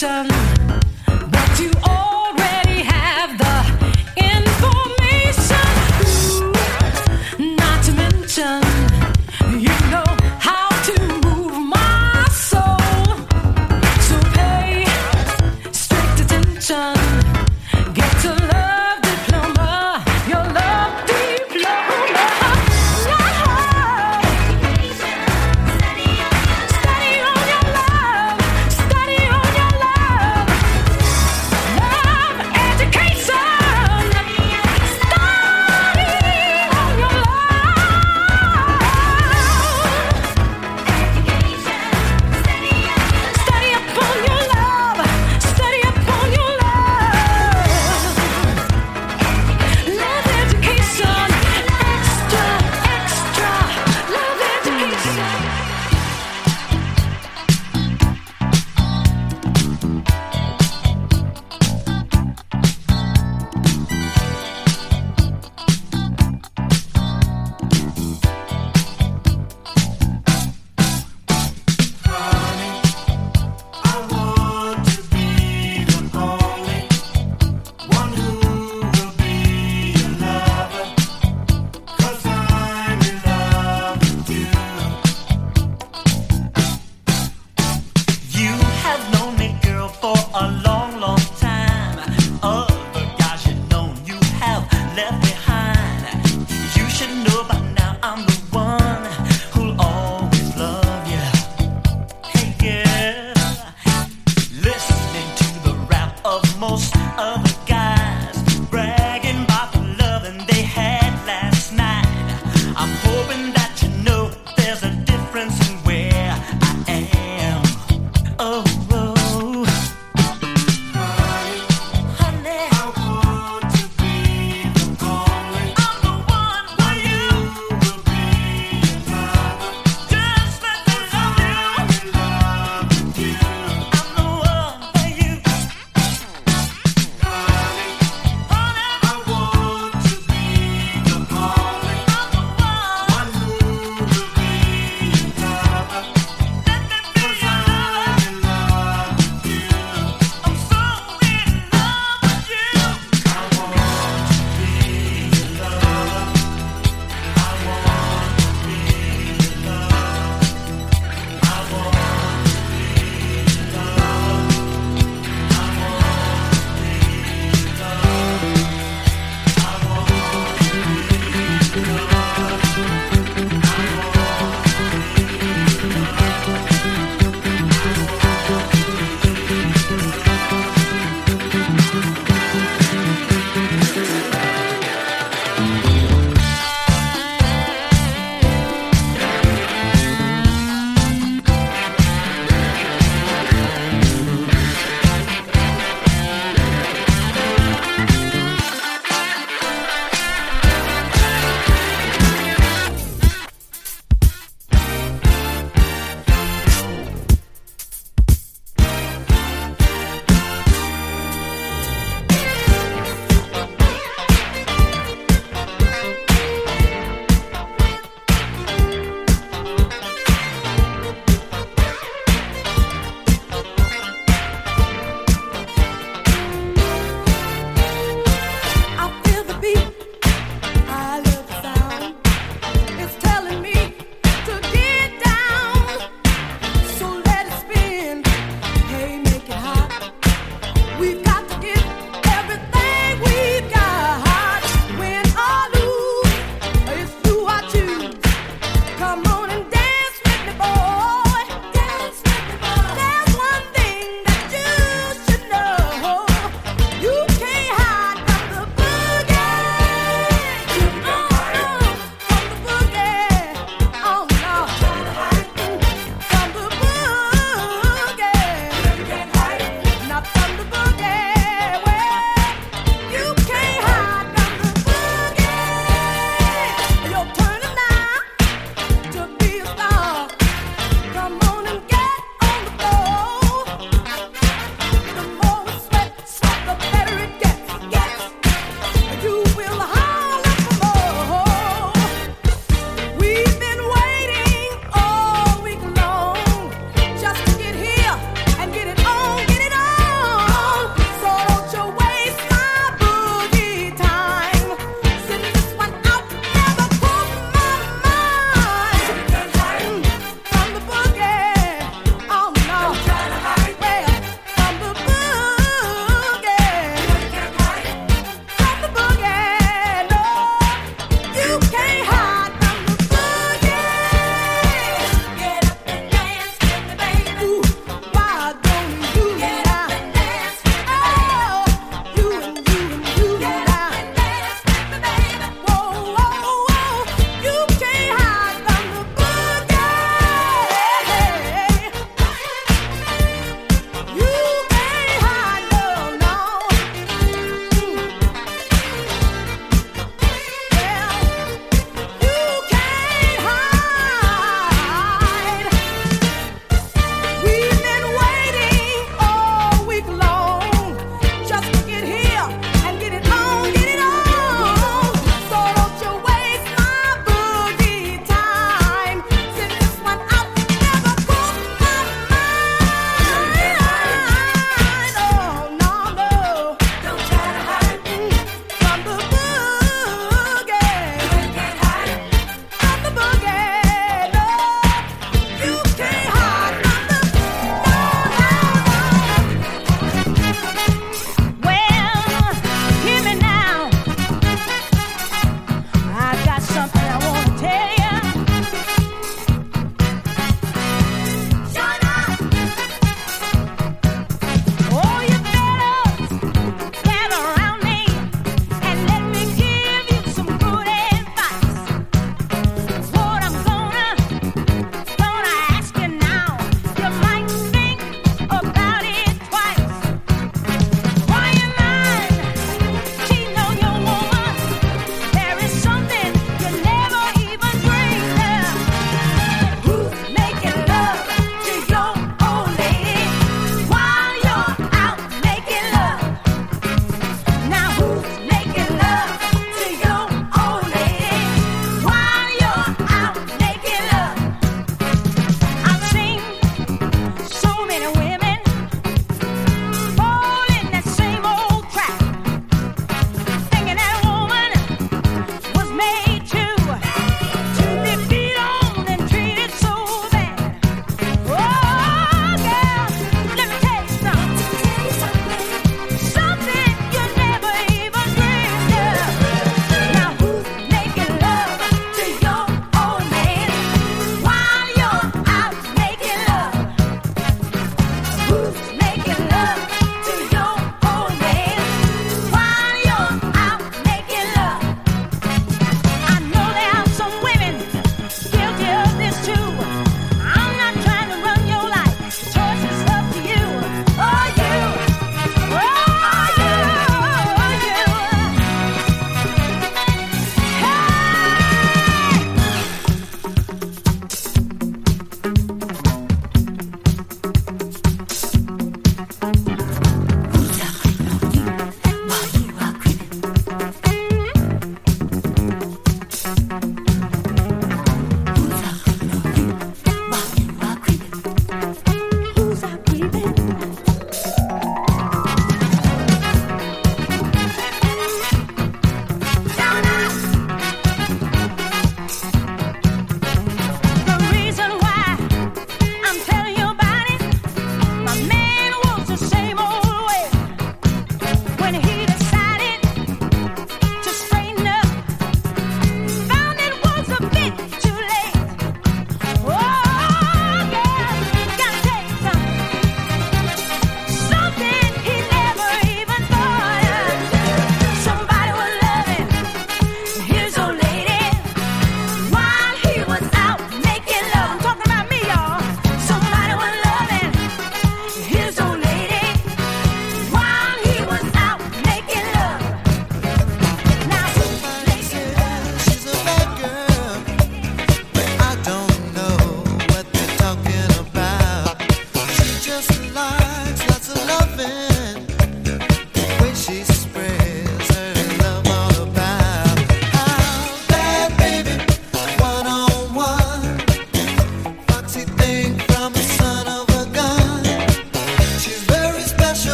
Destruction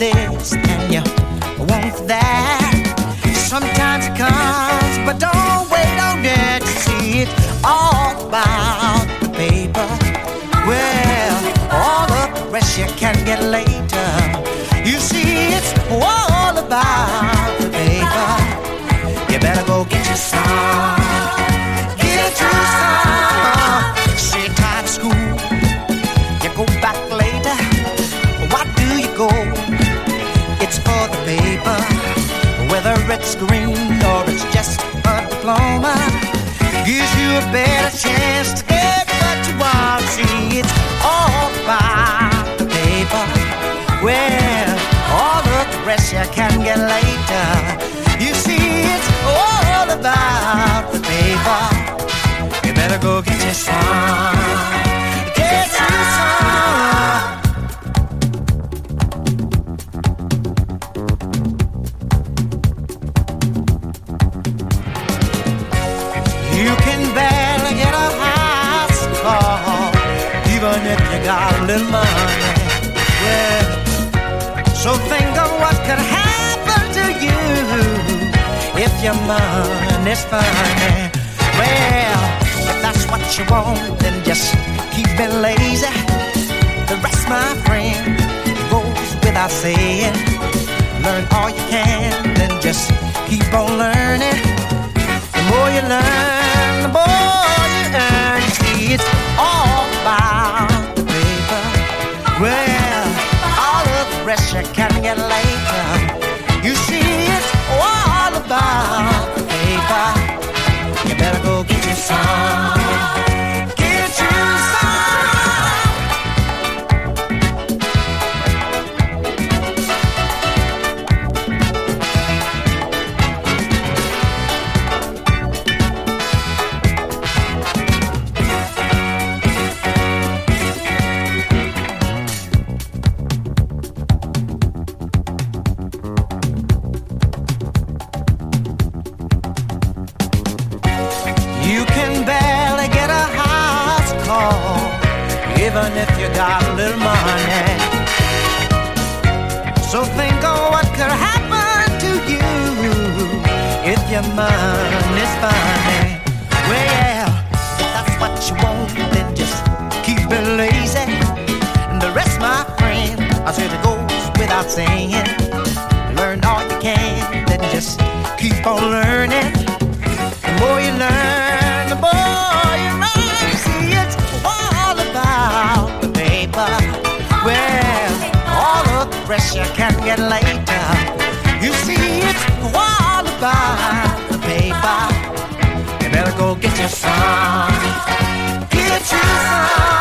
this and you want that. a better chance to get what you want. See, it's all about the paper. Well, all the you can get later. You see, it's all about the paper. You better go get your some. Well, that's what you want. You can get later. You see, it's all about the paper. You better go get your some. Get you some.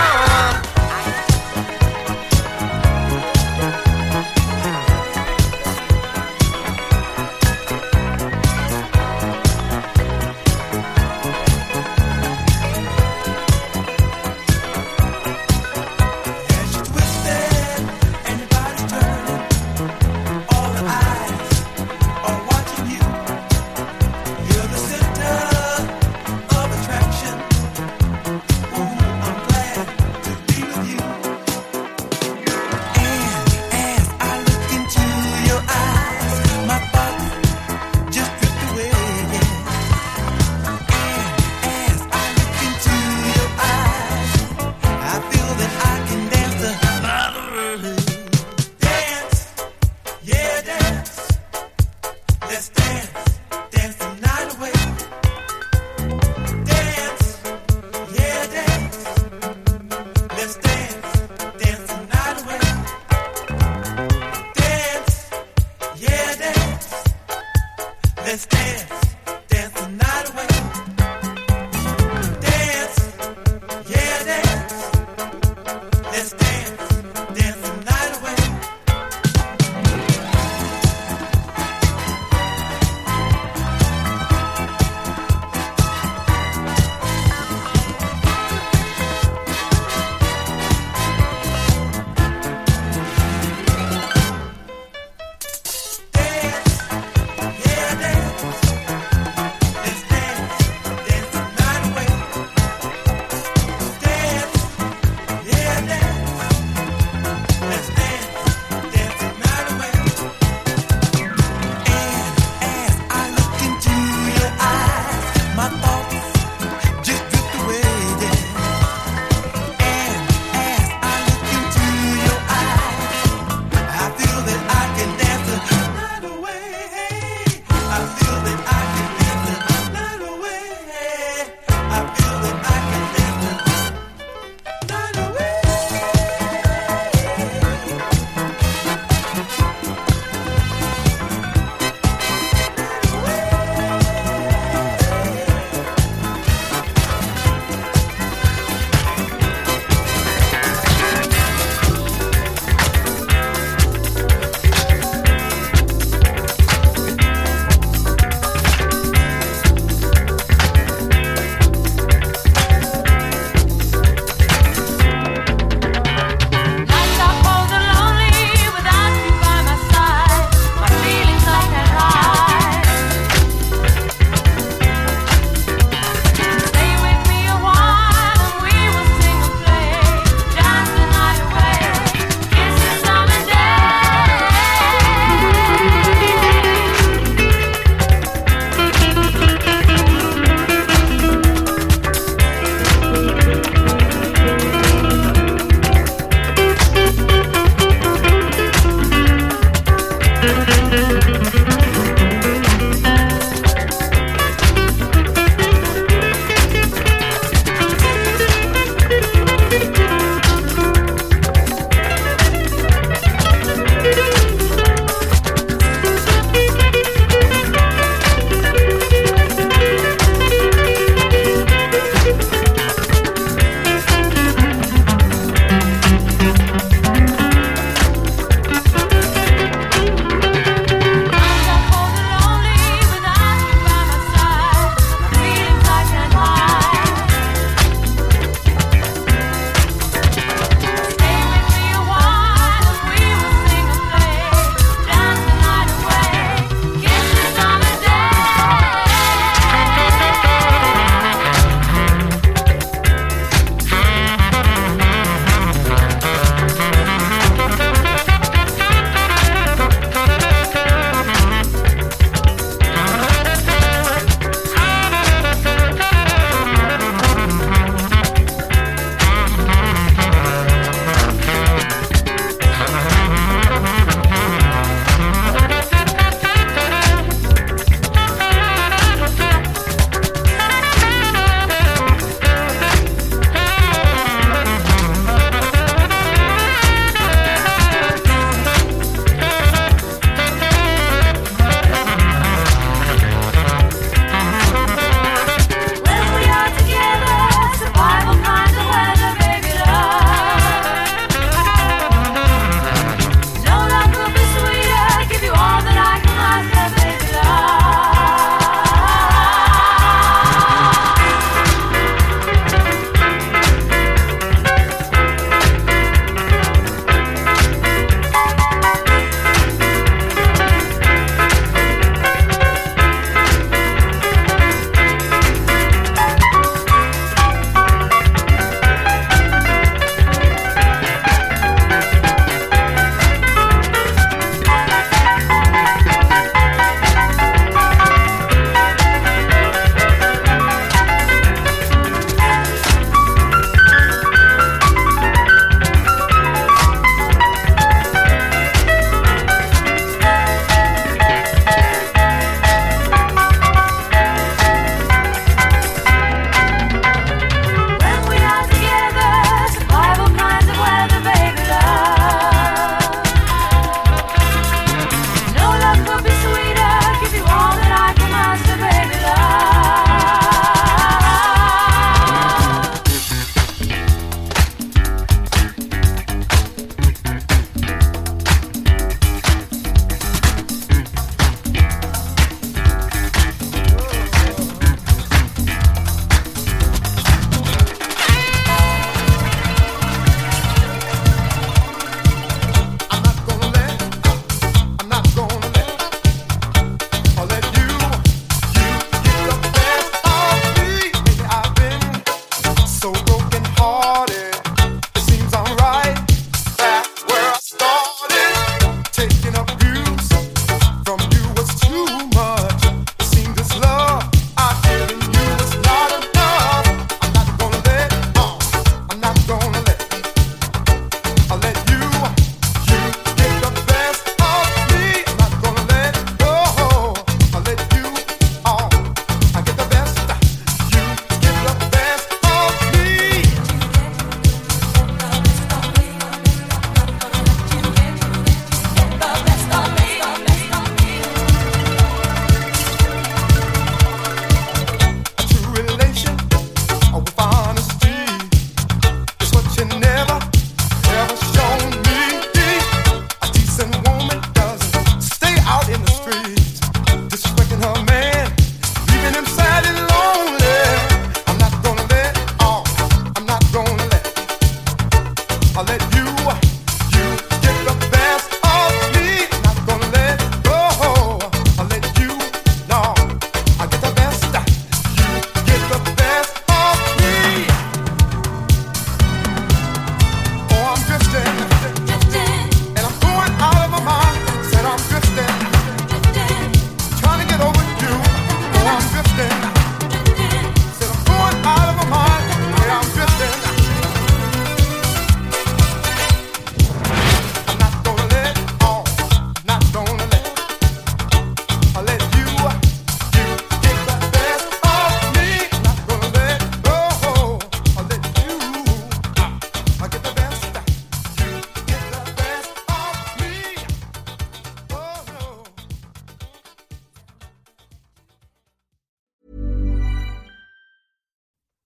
so roll.